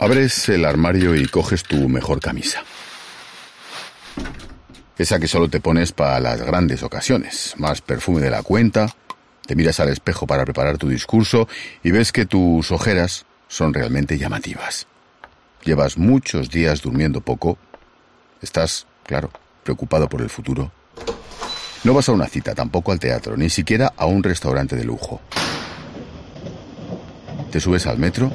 Abres el armario y coges tu mejor camisa. Esa que solo te pones para las grandes ocasiones. Más perfume de la cuenta. Te miras al espejo para preparar tu discurso y ves que tus ojeras son realmente llamativas. Llevas muchos días durmiendo poco. Estás, claro, preocupado por el futuro. No vas a una cita, tampoco al teatro, ni siquiera a un restaurante de lujo. Te subes al metro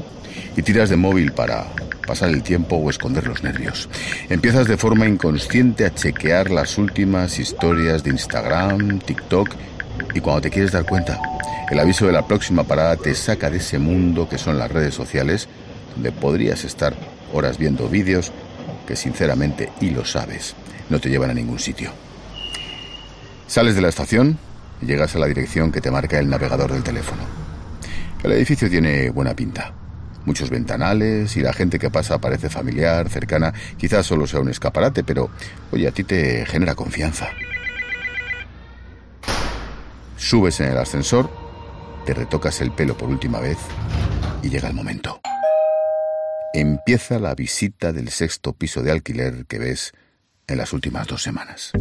y tiras de móvil para pasar el tiempo o esconder los nervios. Empiezas de forma inconsciente a chequear las últimas historias de Instagram, TikTok y cuando te quieres dar cuenta, el aviso de la próxima parada te saca de ese mundo que son las redes sociales, donde podrías estar horas viendo vídeos que sinceramente, y lo sabes, no te llevan a ningún sitio. Sales de la estación y llegas a la dirección que te marca el navegador del teléfono. El edificio tiene buena pinta. Muchos ventanales y la gente que pasa parece familiar, cercana. Quizás solo sea un escaparate, pero oye, a ti te genera confianza. Subes en el ascensor, te retocas el pelo por última vez y llega el momento. Empieza la visita del sexto piso de alquiler que ves en las últimas dos semanas.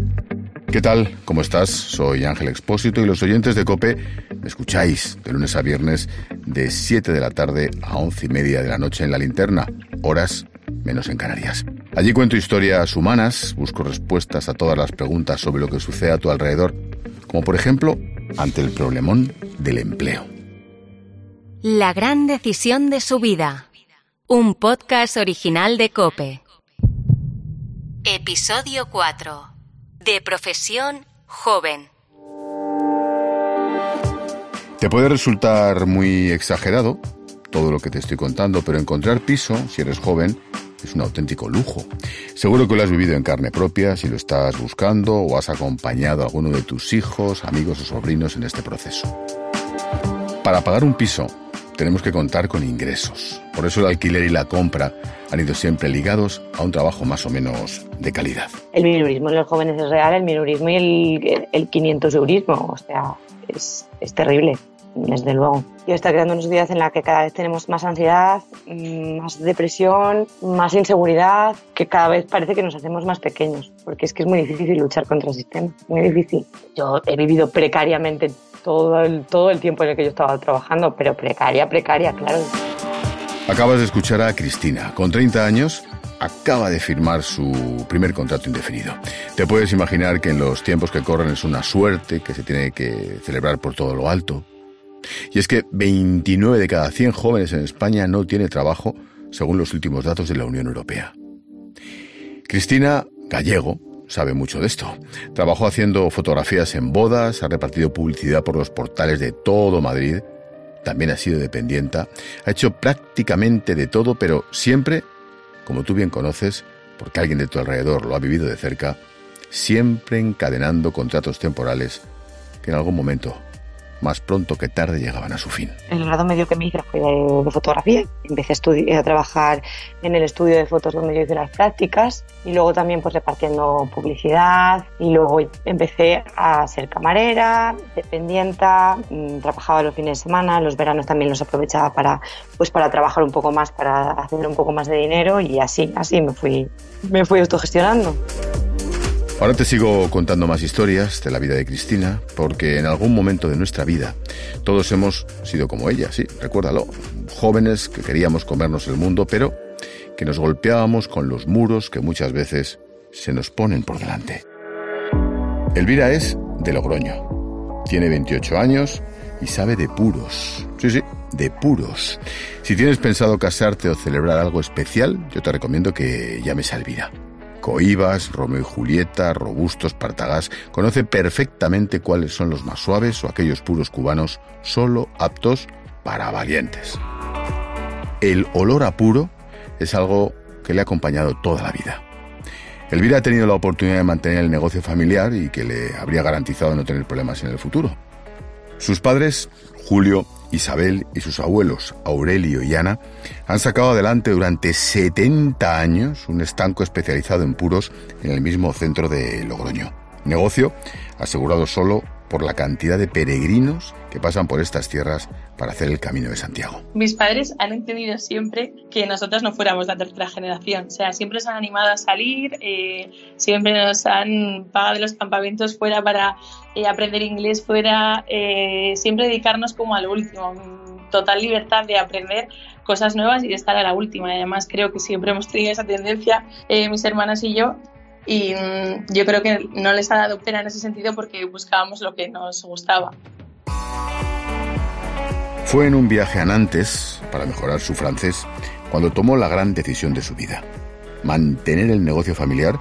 ¿Qué tal? ¿Cómo estás? Soy Ángel Expósito y los oyentes de Cope me escucháis de lunes a viernes de 7 de la tarde a 11 y media de la noche en la linterna, horas menos en Canarias. Allí cuento historias humanas, busco respuestas a todas las preguntas sobre lo que sucede a tu alrededor, como por ejemplo ante el problemón del empleo. La gran decisión de su vida. Un podcast original de Cope. Episodio 4 de profesión joven. Te puede resultar muy exagerado todo lo que te estoy contando, pero encontrar piso, si eres joven, es un auténtico lujo. Seguro que lo has vivido en carne propia si lo estás buscando o has acompañado a alguno de tus hijos, amigos o sobrinos en este proceso. Para pagar un piso, tenemos que contar con ingresos. Por eso el alquiler y la compra han ido siempre ligados a un trabajo más o menos de calidad. El minorismo en los jóvenes es real, el minorismo y el, el 500 eurismo, o sea, es terrible desde luego. Y está creando una sociedad en la que cada vez tenemos más ansiedad, mm, más depresión, más inseguridad, que cada vez parece que nos hacemos más pequeños, porque es que es muy difícil luchar contra el sistema, muy difícil. Yo he vivido precariamente todo el, todo el tiempo en el que yo estaba trabajando, pero precaria, precaria, claro. Acabas de escuchar a Cristina, con 30 años, acaba de firmar su primer contrato indefinido. Te puedes imaginar que en los tiempos que corren es una suerte que se tiene que celebrar por todo lo alto. Y es que 29 de cada 100 jóvenes en España no tiene trabajo, según los últimos datos de la Unión Europea. Cristina Gallego sabe mucho de esto. Trabajó haciendo fotografías en bodas, ha repartido publicidad por los portales de todo Madrid, también ha sido dependienta, ha hecho prácticamente de todo, pero siempre, como tú bien conoces, porque alguien de tu alrededor lo ha vivido de cerca, siempre encadenando contratos temporales que en algún momento más pronto que tarde llegaban a su fin. El grado medio que me hice fue de, fotografía. Empecé a, a, trabajar en el estudio de fotos donde yo hice las prácticas y luego también pues repartiendo publicidad y luego empecé a ser camarera, dependienta, mm, trabajaba los fines de semana, los veranos también los aprovechaba para pues para trabajar un poco más, para hacer un poco más de dinero y así, así me fui me fui autogestionando. Ahora te sigo contando más historias de la vida de Cristina, porque en algún momento de nuestra vida todos hemos sido como ella, sí, recuérdalo, jóvenes que queríamos comernos el mundo, pero que nos golpeábamos con los muros que muchas veces se nos ponen por delante. Elvira es de Logroño, tiene 28 años y sabe de puros, sí, sí, de puros. Si tienes pensado casarte o celebrar algo especial, yo te recomiendo que llames a Elvira. Coibas, Romeo y Julieta, Robustos, Partagás, conoce perfectamente cuáles son los más suaves o aquellos puros cubanos solo aptos para valientes. El olor a puro es algo que le ha acompañado toda la vida. Elvira ha tenido la oportunidad de mantener el negocio familiar y que le habría garantizado no tener problemas en el futuro. Sus padres, Julio Isabel y sus abuelos, Aurelio y Ana, han sacado adelante durante 70 años un estanco especializado en puros en el mismo centro de Logroño. Negocio asegurado solo por la cantidad de peregrinos que pasan por estas tierras para hacer el camino de Santiago. Mis padres han entendido siempre que nosotros no fuéramos la tercera generación, o sea, siempre se han animado a salir, eh, siempre nos han pagado los campamentos fuera para eh, aprender inglés fuera, eh, siempre dedicarnos como al último, total libertad de aprender cosas nuevas y de estar a la última. Además creo que siempre hemos tenido esa tendencia, mis hermanas y yo, y mm, yo creo que no les ha dado pena en ese sentido porque buscábamos lo que nos gustaba. Fue en un viaje a Nantes, para mejorar su francés, cuando tomó la gran decisión de su vida. Mantener el negocio familiar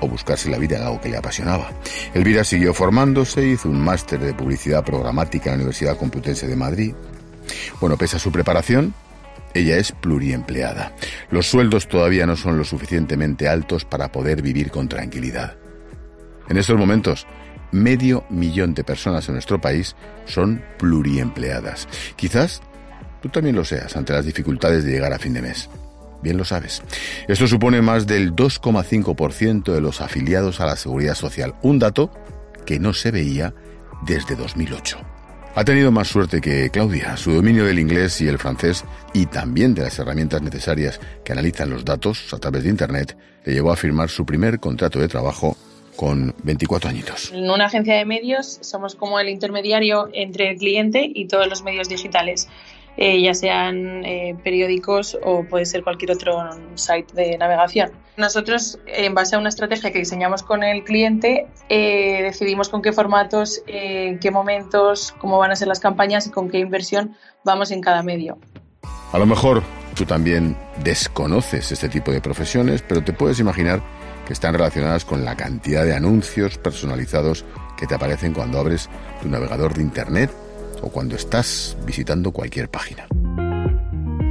o buscarse la vida en algo que le apasionaba. Elvira siguió formándose, hizo un máster de publicidad programática en la Universidad Complutense de Madrid. Bueno, pese a su preparación, ella es pluriempleada. Los sueldos todavía no son lo suficientemente altos para poder vivir con tranquilidad. En estos momentos, medio millón de personas en nuestro país son pluriempleadas. Quizás tú también lo seas ante las dificultades de llegar a fin de mes. Bien lo sabes. Esto supone más del 2,5% de los afiliados a la seguridad social, un dato que no se veía desde 2008. Ha tenido más suerte que Claudia. Su dominio del inglés y el francés y también de las herramientas necesarias que analizan los datos a través de Internet le llevó a firmar su primer contrato de trabajo con 24 añitos. En una agencia de medios somos como el intermediario entre el cliente y todos los medios digitales. Eh, ya sean eh, periódicos o puede ser cualquier otro site de navegación. Nosotros, en base a una estrategia que diseñamos con el cliente, eh, decidimos con qué formatos, en qué momentos, cómo van a ser las campañas y con qué inversión vamos en cada medio. A lo mejor tú también desconoces este tipo de profesiones, pero te puedes imaginar que están relacionadas con la cantidad de anuncios personalizados que te aparecen cuando abres tu navegador de Internet o cuando estás visitando cualquier página.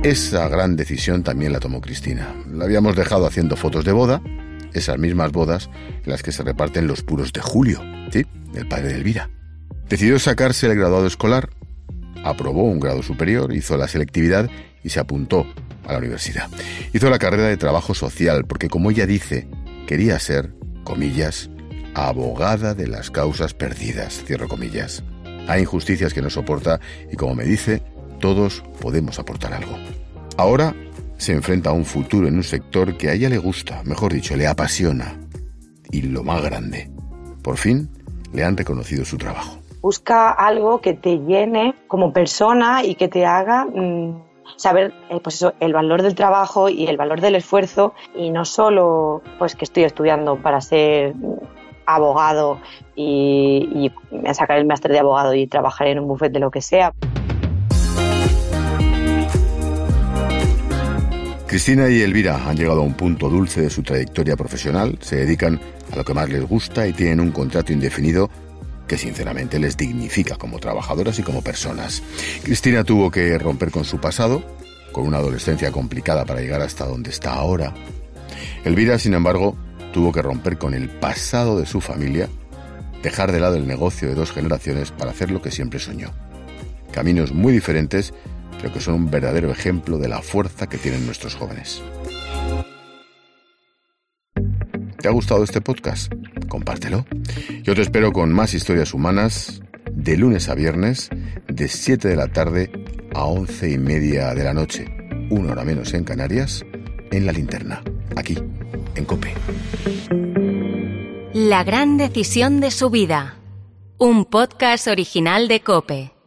Esa gran decisión también la tomó Cristina. La habíamos dejado haciendo fotos de boda, esas mismas bodas en las que se reparten los puros de Julio, ¿sí? El padre de Elvira. Decidió sacarse el graduado escolar, aprobó un grado superior, hizo la selectividad y se apuntó a la universidad. Hizo la carrera de trabajo social porque, como ella dice, quería ser, comillas, abogada de las causas perdidas, cierro comillas. Hay injusticias que no soporta y como me dice, todos podemos aportar algo. Ahora se enfrenta a un futuro en un sector que a ella le gusta, mejor dicho, le apasiona. Y lo más grande, por fin le han reconocido su trabajo. Busca algo que te llene como persona y que te haga mm, saber eh, pues el valor del trabajo y el valor del esfuerzo y no solo pues que estoy estudiando para ser abogado y, y sacar el máster de abogado y trabajar en un bufete de lo que sea. Cristina y Elvira han llegado a un punto dulce de su trayectoria profesional, se dedican a lo que más les gusta y tienen un contrato indefinido que sinceramente les dignifica como trabajadoras y como personas. Cristina tuvo que romper con su pasado, con una adolescencia complicada para llegar hasta donde está ahora. Elvira, sin embargo, tuvo que romper con el pasado de su familia, dejar de lado el negocio de dos generaciones para hacer lo que siempre soñó. Caminos muy diferentes, pero que son un verdadero ejemplo de la fuerza que tienen nuestros jóvenes. ¿Te ha gustado este podcast? Compártelo. Yo te espero con más historias humanas de lunes a viernes, de 7 de la tarde a 11 y media de la noche, una hora menos en Canarias, en la linterna, aquí en COPE. La gran decisión de su vida. Un podcast original de COPE.